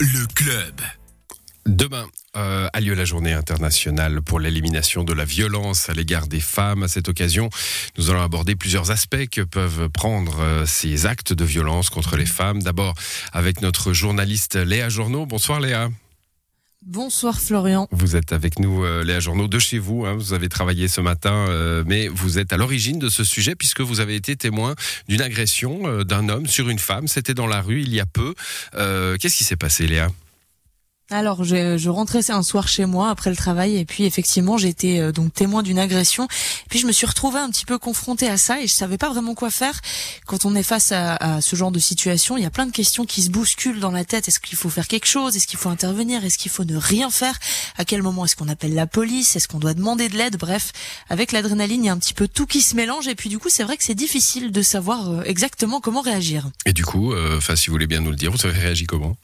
Le club. Demain euh, a lieu la journée internationale pour l'élimination de la violence à l'égard des femmes. À cette occasion, nous allons aborder plusieurs aspects que peuvent prendre euh, ces actes de violence contre les femmes. D'abord avec notre journaliste Léa Journeau. Bonsoir Léa. Bonsoir Florian. Vous êtes avec nous, euh, Léa Journeau, de chez vous. hein. vous avez travaillé ce matin, euh, mais vous êtes à l'origine de ce sujet puisque vous avez été témoin d'une agression euh, d'un homme sur une femme. C'était dans la rue il y a peu. Qu'est-ce qui s'est passé, Léa? Alors je, je rentrais un soir chez moi après le travail et puis effectivement été euh, donc témoin d'une agression. Et puis je me suis retrouvée un petit peu confrontée à ça et je savais pas vraiment quoi faire. Quand on est face à, à ce genre de situation, il y a plein de questions qui se bousculent dans la tête. Est-ce qu'il faut faire quelque chose? Est-ce qu'il faut intervenir? Est-ce qu'il faut ne rien faire? À quel moment est-ce qu'on appelle la police? Est-ce qu'on doit demander de l'aide? Bref, avec l'adrénaline, il y a un petit peu tout qui se mélange et puis du coup c'est vrai que c'est difficile de savoir euh, exactement comment réagir. Et du coup, euh, enfin, si vous voulez bien nous le dire, vous avez réagi comment?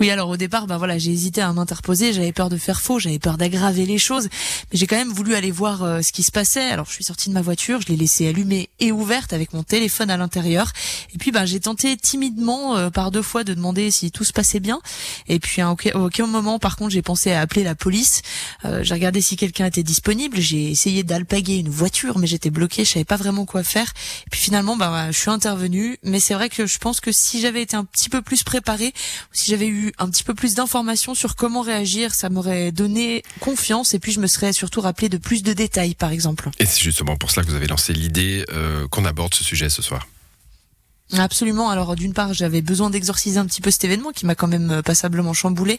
Oui, alors au départ, ben voilà, j'ai hésité à m'interposer, j'avais peur de faire faux, j'avais peur d'aggraver les choses, mais j'ai quand même voulu aller voir euh, ce qui se passait. Alors je suis sortie de ma voiture, je l'ai laissée allumée et ouverte avec mon téléphone à l'intérieur, et puis ben j'ai tenté timidement euh, par deux fois de demander si tout se passait bien. Et puis à aucun, moment, par contre, j'ai pensé à appeler la police. Euh, j'ai regardé si quelqu'un était disponible, j'ai essayé d'alpaguer une voiture, mais j'étais bloquée, je savais pas vraiment quoi faire. Et puis finalement, ben je suis intervenue, mais c'est vrai que je pense que si j'avais été un petit peu plus préparée, si j'avais eu un petit peu plus d'informations sur comment réagir, ça m'aurait donné confiance et puis je me serais surtout rappelé de plus de détails, par exemple. Et c'est justement pour cela que vous avez lancé l'idée euh, qu'on aborde ce sujet ce soir. Absolument. Alors d'une part, j'avais besoin d'exorciser un petit peu cet événement qui m'a quand même euh, passablement chamboulé,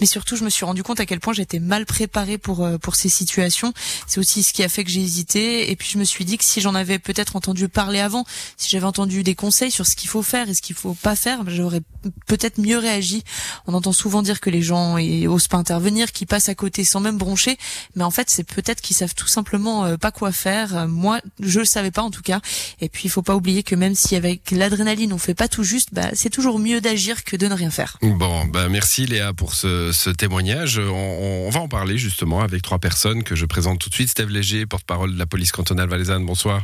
mais surtout je me suis rendu compte à quel point j'étais mal préparée pour euh, pour ces situations. C'est aussi ce qui a fait que j'ai hésité et puis je me suis dit que si j'en avais peut-être entendu parler avant, si j'avais entendu des conseils sur ce qu'il faut faire et ce qu'il faut pas faire, j'aurais peut-être mieux réagi. On entend souvent dire que les gens osent pas intervenir, qu'ils passent à côté sans même broncher, mais en fait c'est peut-être qu'ils savent tout simplement euh, pas quoi faire. Moi, je le savais pas en tout cas. Et puis il faut pas oublier que même si avec l'adrénaline on fait pas tout juste, bah, c'est toujours mieux d'agir que de ne rien faire. Bon, bah merci Léa pour ce, ce témoignage. On, on va en parler justement avec trois personnes que je présente tout de suite. Steve Léger, porte-parole de la police cantonale valaisanne. Bonsoir.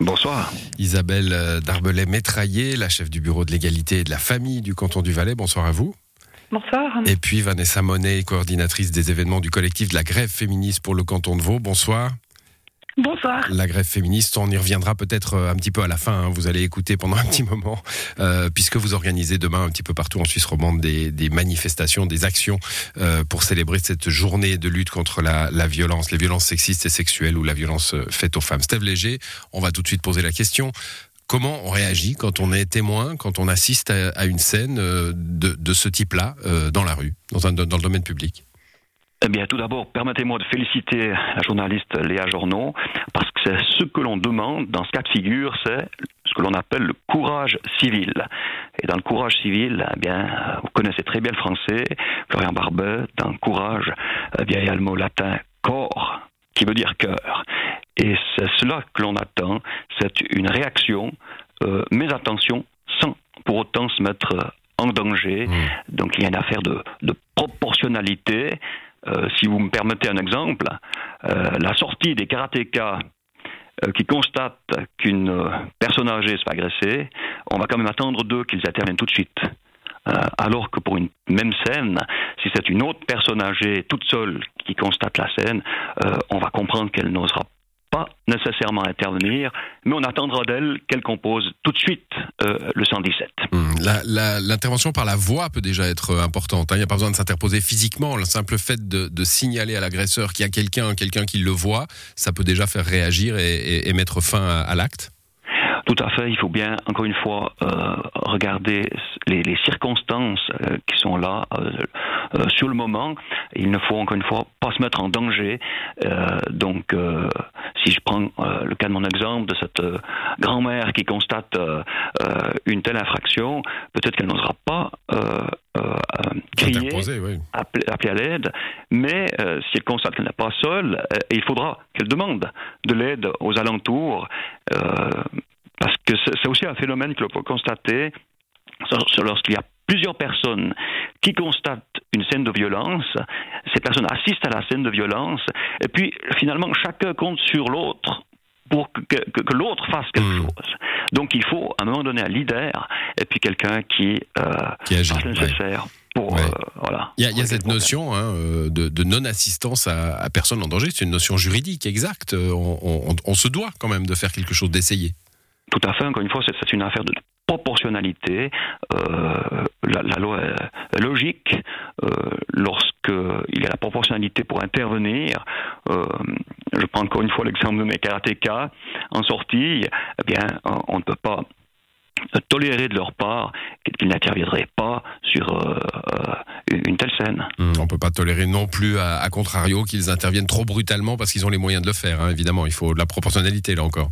Bonsoir. Isabelle euh, Darbelay-Métraillé, la chef du bureau de l'égalité et de la famille du canton du Valais. Bonsoir à vous. Bonsoir. Et puis Vanessa Monet, coordinatrice des événements du collectif de la grève féministe pour le canton de Vaud. Bonsoir. Bonsoir. La grève féministe, on y reviendra peut-être euh, un petit peu à la fin. hein. Vous allez écouter pendant un petit moment, euh, puisque vous organisez demain un petit peu partout en Suisse romande des, manifestations, des actions euh, pour célébrer cette journée de lutte contre la, violence, les violences sexistes et sexuelles ou la violence faite aux femmes. Steve Léger, on va tout de suite poser la question. Comment on réagit quand on est témoin, quand on assiste à, une scène de, ce type-là dans la rue, dans, un, dans le domaine public? Eh bien, tout d'abord, permettez-moi de féliciter la journaliste Léa Journeau, parce que c'est ce que l'on demande dans ce cas de figure, c'est ce que l'on appelle le courage civil. Et dans le courage civil, eh bien, vous connaissez très bien le français, Florian Barbet, dans le courage, eh bien, il y a le mot latin corps, qui veut dire cœur. Et c'est cela que l'on attend, c'est une réaction, euh, mais attention, sans pour autant se mettre en danger. Donc il y a une affaire de, de proportionnalité. Euh, si vous me permettez un exemple, euh, la sortie des karatékas euh, qui constatent qu'une personne âgée se fait agresser, on va quand même attendre d'eux qu'ils interviennent tout de suite. Alors que pour une même scène, si c'est une autre personne âgée toute seule qui constate la scène, on va comprendre qu'elle n'osera pas nécessairement intervenir, mais on attendra d'elle qu'elle compose tout de suite euh, le 117. Hum, la- la- L'intervention par la voix peut déjà être euh, importante. hein. Il n'y a pas besoin de s'interposer physiquement. Le simple fait de, signaler à l'agresseur qu'il y a quelqu'un, quelqu'un qui le voit, ça peut déjà faire réagir et, et- et mettre fin à l'acte. Tout à fait, il faut bien, encore une fois, euh, regarder les, les circonstances euh, qui sont là euh, euh, sur le moment. Il ne faut, encore une fois, pas se mettre en danger. Euh, donc, euh, si je prends euh, le cas de mon exemple de cette grand-mère qui constate une telle infraction, peut-être qu'elle n'osera pas euh, euh, euh, crier, oui. appeler, appeler à l'aide, mais euh, si elle constate qu'elle n'est pas seule, il faudra qu'elle demande de l'aide aux alentours, euh, parce que c'est aussi un phénomène que l'on peut constater lorsqu'il y a plusieurs personnes qui constatent une scène de violence, ces personnes assistent à la scène de violence, et puis finalement chacun compte sur l'autre pour que, que, l'autre fasse quelque hmm. chose. Donc il faut à un moment donné un leader et puis quelqu'un qui, euh, qui agit, fasse le nécessaire. Pour, euh, voilà, il y a, il y a cette notion hein, euh, de, de non-assistance à, à, personne en danger. C'est une notion juridique exacte. On, on, on, se doit quand même de faire quelque chose, d'essayer. Tout à fait. Encore une fois, c'est une affaire de proportionnalité. Euh, la, loi est logique. Euh, Lorsqu'il y a la proportionnalité pour intervenir, euh, je prends encore une fois l'exemple de mes karatékas en sortie, eh bien, on ne peut pas tolérer de leur part qu'ils n'interviendraient pas sur euh, une telle scène. Mmh, on ne peut pas tolérer non plus, à, contrario, qu'ils interviennent trop brutalement parce qu'ils ont les moyens de le faire. Hein, évidemment, il faut de la proportionnalité là encore.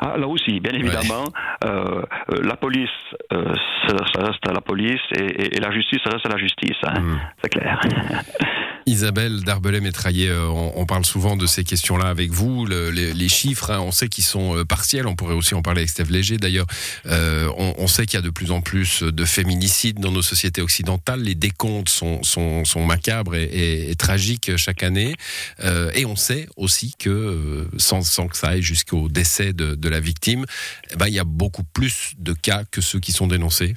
Ah, là aussi, bien évidemment, euh, euh, la police, euh, ça, reste à la police et, la justice, ça reste à la justice. Hein. Hmm. C'est clair. Isabelle Darbelay-Métraillé, euh, on, parle souvent de ces questions-là avec vous. les, chiffres, hein, on sait qu'ils sont euh, partiels. On pourrait aussi en parler avec Steve Léger. D'ailleurs, euh, on, sait qu'il y a de plus en plus de féminicides dans nos sociétés occidentales. Les décomptes sont, macabres et, tragiques chaque année. et on sait aussi que, sans, sans que ça aille jusqu'au décès de, la victime, eh ben, il y a beaucoup plus de cas que ceux qui sont dénoncés.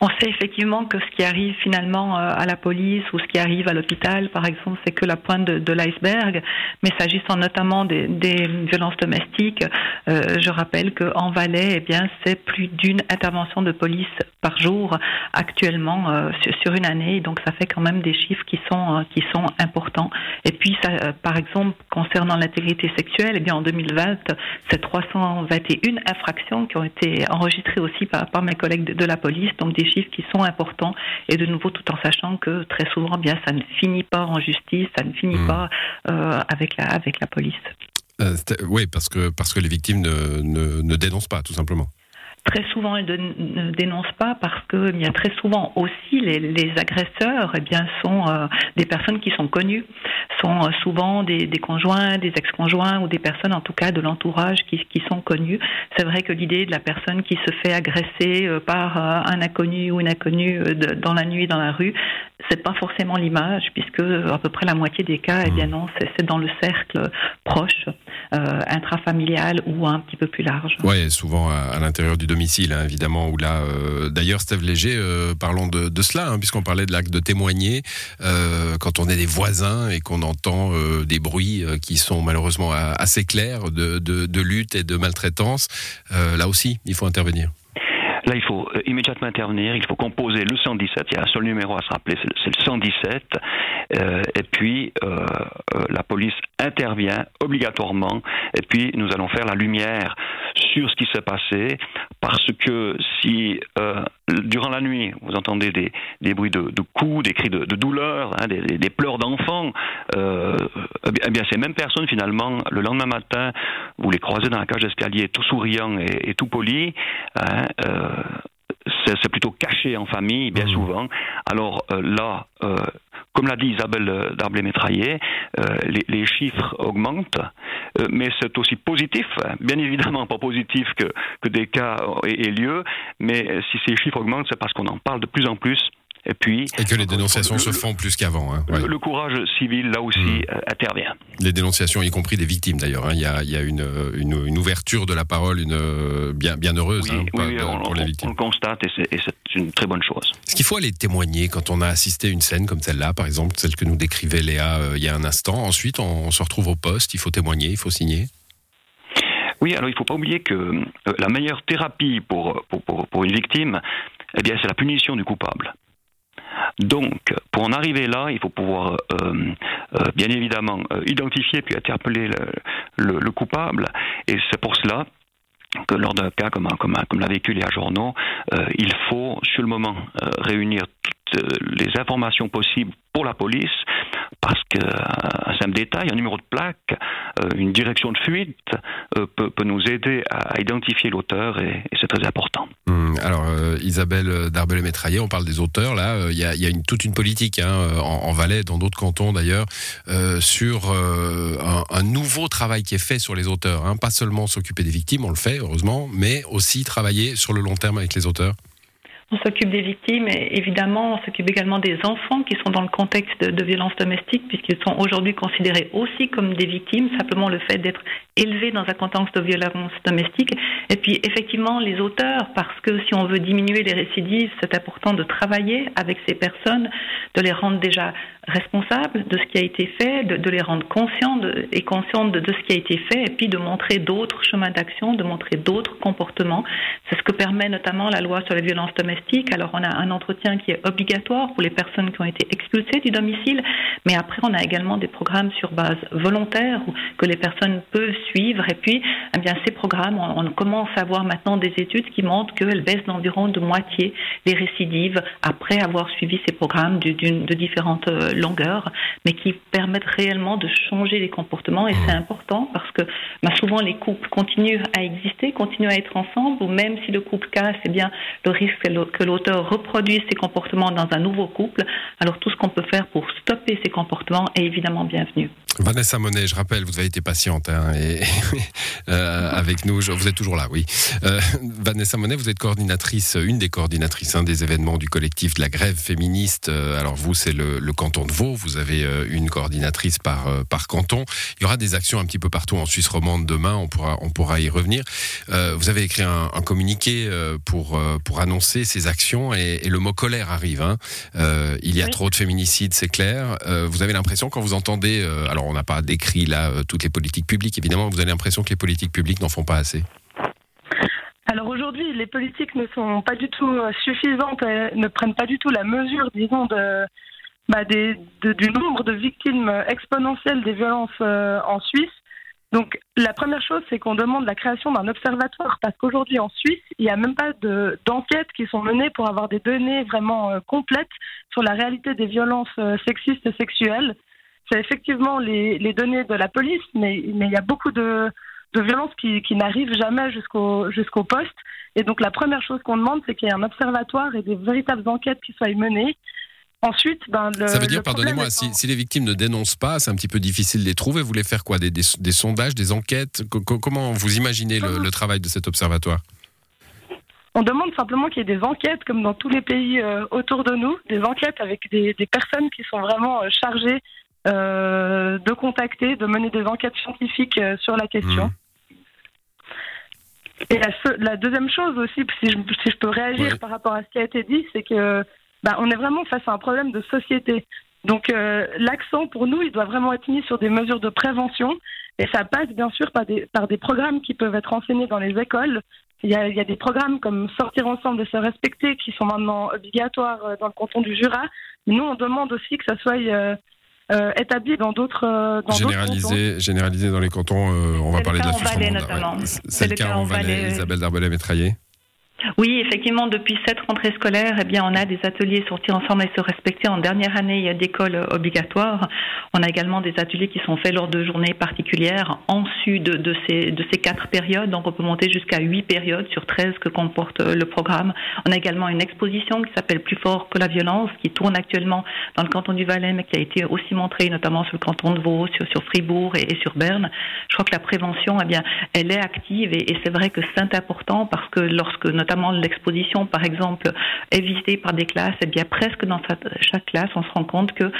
On sait effectivement que ce qui arrive finalement euh, à la police ou ce qui arrive à l'hôpital, par exemple, c'est que la pointe de, l'iceberg. Mais s'agissant notamment des, violences domestiques, euh, je rappelle qu'en Valais, eh bien, c'est plus d'une intervention de police par jour actuellement euh, sur, une année. Donc, ça fait quand même des chiffres qui sont qui sont importants. Et puis, ça, par exemple, concernant l'intégrité sexuelle, eh bien, en 2020, c'est 321 infractions qui ont été enregistrées aussi par, mes collègues de, la police. Chiffres qui sont importants et de nouveau tout en sachant que très souvent bien ça ne finit pas en justice, ça ne finit hmm. pas euh, avec la avec la police. Euh, oui, parce que parce que les victimes ne, ne, ne dénoncent pas tout simplement très souvent ils ne dénoncent pas parce que y a très souvent aussi les, agresseurs eh bien sont euh, des personnes qui sont connues sont euh, souvent des, conjoints des ex-conjoints ou des personnes en tout cas de l'entourage qui, sont connues. C'est vrai que l'idée de la personne qui se fait agresser euh, par un inconnu ou une inconnue dans la nuit dans la rue c'est pas forcément l'image puisque à peu près la moitié des cas eh bien non c'est dans le cercle proche intrafamilial ou un petit peu plus large. Ouais souvent à, à l'intérieur du hein, évidemment, là, euh, d'ailleurs, Steve Léger, euh, parlons de, cela, hein, puisqu'on parlait de l'acte de témoigner, euh, quand on est des voisins et qu'on entend des bruits qui sont malheureusement assez clairs de lutte et de maltraitance, là aussi, il faut intervenir. Là, il faut euh, immédiatement intervenir, il faut composer le 117. Il y a un seul numéro à se rappeler, c'est le 117. Euh, et puis, euh, la police intervient obligatoirement. Et puis, nous allons faire la lumière sur ce qui s'est passé. Parce que si, durant la nuit, vous entendez des, des bruits de, de, coups, des cris de, de douleur, hein, des, des, pleurs d'enfants, eh bien, ces mêmes personnes, finalement, le lendemain matin, vous les croisez dans la cage d'escalier, tout souriant et, et tout poli. Hein, c'est plutôt caché en famille, bien mmh. souvent. Alors euh, là, euh, comme l'a dit Isabelle Darblay-Métraillé, euh, les, chiffres augmentent, mais c'est aussi positif, bien évidemment pas positif que, que des cas aient lieu, mais si ces chiffres augmentent, c'est parce qu'on en parle de plus en plus et puis. Et que les dénonciations se font plus qu'avant. Hein, le, courage civil, là aussi, hmm. euh, intervient. Les dénonciations, y compris des victimes d'ailleurs. Hein. Il y a, y a une, une, ouverture de la parole une, euh, bien, bien heureuse hein, on, pour les victimes. On le constate et c'est une très bonne chose. Est-ce qu'il faut aller témoigner quand on a assisté à une scène comme celle-là, par exemple, celle que nous décrivait Léa euh, il y a un instant Ensuite, on, se retrouve au poste, il faut témoigner, il faut signer oui, alors il ne faut pas oublier que la meilleure thérapie pour, pour, pour, pour une victime, eh bien, c'est la punition du coupable. Donc, pour en arriver là, il faut pouvoir, euh, euh, bien évidemment, euh, identifier puis interpeller le, le, coupable. Et c'est pour cela que lors d'un cas comme, comme, comme l'a vécu Léa Journaux, il faut, sur le moment, réunir toutes les informations possibles pour la police, parce qu'un simple détail, un numéro de plaque, une direction de fuite peut, peut, nous aider à identifier l'auteur et, c'est très important. Hum, alors, euh, Isabelle Darbelé-Métraillé, on parle des auteurs, là, euh, il y, a, toute une politique hein, en, en, Valais, dans d'autres cantons d'ailleurs, euh, sur euh, un, un, nouveau travail qui est fait sur les auteurs. Hein, pas seulement s'occuper des victimes, on le fait, heureusement, mais aussi travailler sur le long terme avec les auteurs. On s'occupe des victimes et évidemment, on s'occupe également des enfants qui sont dans le contexte de, de violences domestiques puisqu'ils sont aujourd'hui considérés aussi comme des victimes, simplement le fait d'être élevés dans un contexte de violence domestique. Et puis effectivement, les auteurs, parce que si on veut diminuer les récidives, c'est important de travailler avec ces personnes, de les rendre déjà responsables de ce qui a été fait, de, les rendre conscients de, et conscientes de, de, ce qui a été fait, et puis de montrer d'autres chemins d'action, de montrer d'autres comportements. C'est ce que permet notamment la loi sur les violences domestiques. Alors on a un entretien qui est obligatoire pour les personnes qui ont été expulsées du domicile, mais après on a également des programmes sur base volontaire que les personnes peuvent suivre. Et puis, eh bien, ces programmes, on, commence à voir maintenant des études qui montrent qu'elles baissent d'environ de moitié les récidives après avoir suivi ces programmes de, de différentes euh, longueurs, mais qui permettent réellement de changer les comportements. Et c'est important parce que bah, souvent les couples continuent à exister, continuent à être ensemble, ou même si le couple casse, eh bien, le risque que l'auteur reproduise ces comportements dans un nouveau couple. Alors tout ce qu'on peut faire pour stopper ces comportements est évidemment bienvenu. Vanessa Monet, je rappelle, vous avez été patiente hein, et, euh, avec nous. Vous êtes toujours là, oui. Euh, Vanessa Monet, vous êtes coordinatrice, une des coordinatrices hein, des événements du collectif de la grève féministe. Euh, alors vous, c'est le, le, canton de Vaud. Vous avez euh, une coordinatrice par euh, par canton. Il y aura des actions un petit peu partout en Suisse romande demain. On pourra on pourra y revenir. Euh, vous avez écrit un, un communiqué pour pour annoncer ces actions et, et le mot colère arrive. Hein. il y a oui. trop de féminicides, c'est clair. vous avez l'impression quand vous entendez, alors on n'a pas décrit là toutes les politiques publiques, évidemment, vous avez l'impression que les politiques publiques n'en font pas assez. Alors aujourd'hui, les politiques ne sont pas du tout suffisantes, ne prennent pas du tout la mesure, disons, de, bah de, du nombre de victimes exponentielles des violences euh, en Suisse. Donc la première chose, c'est qu'on demande la création d'un observatoire parce qu'aujourd'hui en Suisse, il n'y a même pas d'enquêtes qui sont menées pour avoir des données vraiment euh, complètes sur la réalité des violences euh, sexistes et sexuelles. C'est effectivement les, les, données de la police, mais, mais il y a beaucoup de, de violences qui, qui n'arrivent jamais jusqu'au jusqu'au poste. Et donc la première chose qu'on demande, c'est qu'il y ait un observatoire et des véritables enquêtes qui soient menées. Ensuite, ben, le, ça veut dire, pardonnez-moi, si, si, les victimes ne dénoncent pas, c'est un petit peu difficile de les trouver. Vous voulez faire quoi? Des, des, des, sondages, des enquêtes? Comment vous imaginez le, le, travail de cet observatoire? On demande simplement qu'il y ait des enquêtes, comme dans tous les pays euh, autour de nous, des enquêtes avec des, des personnes qui sont vraiment euh, chargées euh, de contacter, de mener des enquêtes scientifiques euh, sur la question. Mmh. Et la, la, deuxième chose aussi, si je, si je peux réagir ouais. par rapport à ce qui a été dit, c'est que bah, on est vraiment face à un problème de société. Donc euh, l'accent pour nous, il doit vraiment être mis sur des mesures de prévention et ça passe bien sûr par des, par des programmes qui peuvent être enseignés dans les écoles. Il y, a, il y a des programmes comme Sortir ensemble et se respecter qui sont maintenant obligatoires dans le canton du Jura. Nous, on demande aussi que ça soit euh, euh, établi dans d'autres euh, généralisé généralisé dans les cantons euh, on va parler de la ouais. c'est le, cas en Valais Isabelle Darbelet métraillé oui, effectivement, depuis cette rentrée scolaire, eh bien, on a des ateliers sortir ensemble et se respecter en dernière année d'école obligatoire. On a également des ateliers qui sont faits lors de journées particulières en su de, ces, quatre périodes. Donc, on peut monter jusqu'à huit périodes sur 13 que comporte le programme. On a également une exposition qui s'appelle Plus fort que la violence, qui tourne actuellement dans le canton du Valais, mais qui a été aussi montrée notamment sur le canton de Vaud, sur, Fribourg et, et, sur Berne. Je crois que la prévention, eh bien, elle est active et, et c'est vrai que c'est important parce que lorsque notamment l'exposition, par exemple, est visitée par des classes, et eh bien presque dans chaque classe, on se rend compte que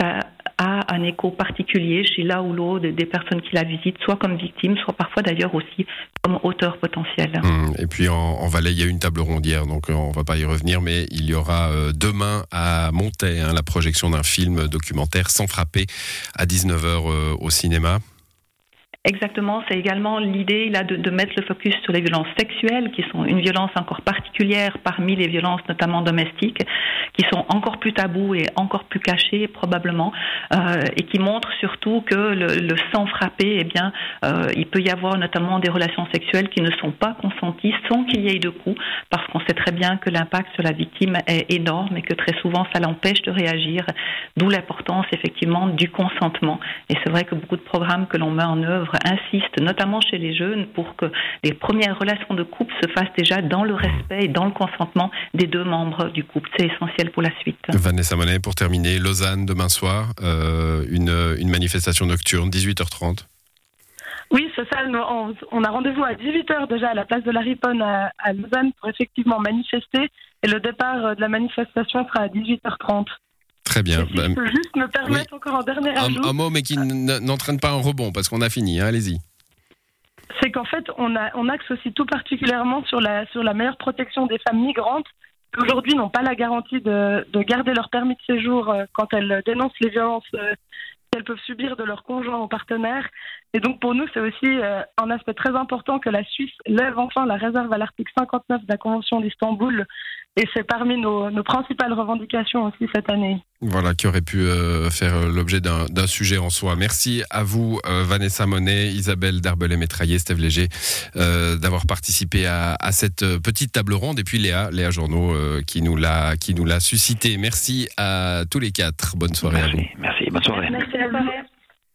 ça a un écho particulier chez là ou l'autre des, personnes qui la visitent, soit comme victimes, soit parfois d'ailleurs aussi comme auteurs potentiels. Mmh. Et puis en, en, Valais, il y a une table ronde hier, donc euh, on ne va pas y revenir, mais il y aura euh, demain à Montaix hein, la projection d'un film documentaire sans frapper à 19h euh, au cinéma. Exactement, c'est également l'idée là de, de, mettre le focus sur les violences sexuelles, qui sont une violence encore particulière parmi les violences notamment domestiques, qui sont encore plus tabous et encore plus cachées probablement, euh, et qui montrent surtout que le, le sang frappé, eh bien, euh, il peut y avoir notamment des relations sexuelles qui ne sont pas consenties sans qu'il y ait de coups, parce qu'on sait très bien que l'impact sur la victime est énorme et que très souvent ça l'empêche de réagir, d'où l'importance effectivement du consentement. Et c'est vrai que beaucoup de programmes que l'on met en œuvre insiste, notamment chez les jeunes, pour que les premières relations de couple se fassent déjà dans le respect et dans le consentement des deux membres du couple. C'est essentiel pour la suite. Vanessa Monet, pour terminer, Lausanne demain soir, euh, une, une manifestation nocturne, 18h30. Oui, c'est ça. On, a rendez-vous à 18h déjà à la place de la Riponne à, à, Lausanne pour effectivement manifester Et le départ de la manifestation sera à 18h30. Très bien. Si je peux juste me permettre encore un dernier ajout. Un, mot, mais qui n'entraîne pas un rebond, parce qu'on a fini. Hein, Allez-y. C'est qu'en fait, on, a, on axe aussi tout particulièrement sur la, sur la meilleure protection des femmes migrantes qui aujourd'hui n'ont pas la garantie de, de, garder leur permis de séjour euh, quand elles dénoncent les violences euh, qu'elles peuvent subir de leurs conjoints ou partenaires. Et donc pour nous, c'est aussi euh, un aspect très important que la Suisse lève enfin la réserve à l'article 59 de la Convention d'Istanbul. Et c'est parmi nos, nos, principales revendications aussi cette année. Voilà, qui aurait pu euh, faire euh, l'objet d'un sujet en soi. Merci à vous, Vanessa Monet, Isabelle Darbelet-Métraillé, Steve Léger, d'avoir participé à, à, cette petite table ronde. Et puis Léa, Léa Journaux, qui nous l'a suscité. Merci à tous les quatre. Bonne soirée merci, à vous. Merci, bonne soirée. Merci à vous.